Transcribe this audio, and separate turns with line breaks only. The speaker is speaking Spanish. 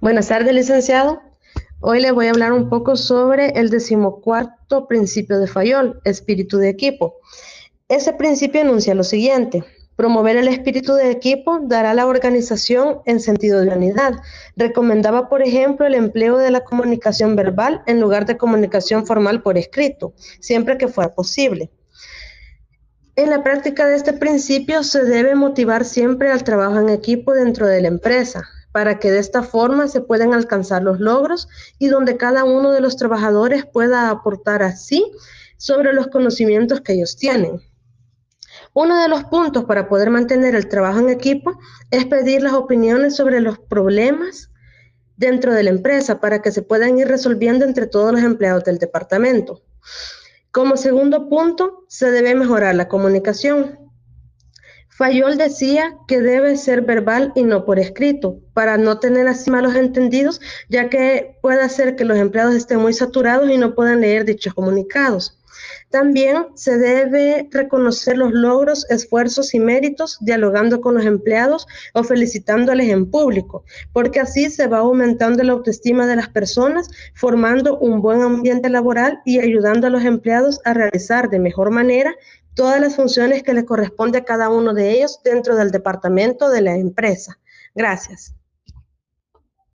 Buenas tardes, licenciado. Hoy le voy a hablar un poco sobre el decimocuarto principio de Fayol, espíritu de equipo. Ese principio enuncia lo siguiente. Promover el espíritu de equipo dará a la organización en sentido de unidad. Recomendaba, por ejemplo, el empleo de la comunicación verbal en lugar de comunicación formal por escrito, siempre que fuera posible. En la práctica de este principio se debe motivar siempre al trabajo en equipo dentro de la empresa, para que de esta forma se puedan alcanzar los logros y donde cada uno de los trabajadores pueda aportar así sobre los conocimientos que ellos tienen. Uno de los puntos para poder mantener el trabajo en equipo es pedir las opiniones sobre los problemas dentro de la empresa para que se puedan ir resolviendo entre todos los empleados del departamento. Como segundo punto, se debe mejorar la comunicación. Fayol decía que debe ser verbal y no por escrito, para no tener así malos entendidos, ya que puede hacer que los empleados estén muy saturados y no puedan leer dichos comunicados. También se debe reconocer los logros, esfuerzos y méritos dialogando con los empleados o felicitándoles en público, porque así se va aumentando la autoestima de las personas, formando un buen ambiente laboral y ayudando a los empleados a realizar de mejor manera todas las funciones que le corresponde a cada uno de ellos dentro del departamento de la empresa. Gracias.